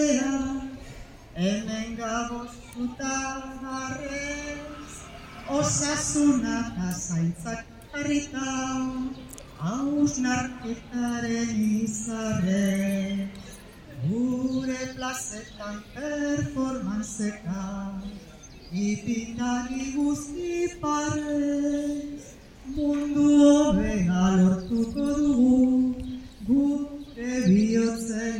bera Hemen gabostuta barrez Osasuna pasaitzak harrita Hausnarketaren izarre Gure plazetan performantzeka Ipitari guzti parez. Mundu hobea lortuko dugu Gure bihotzen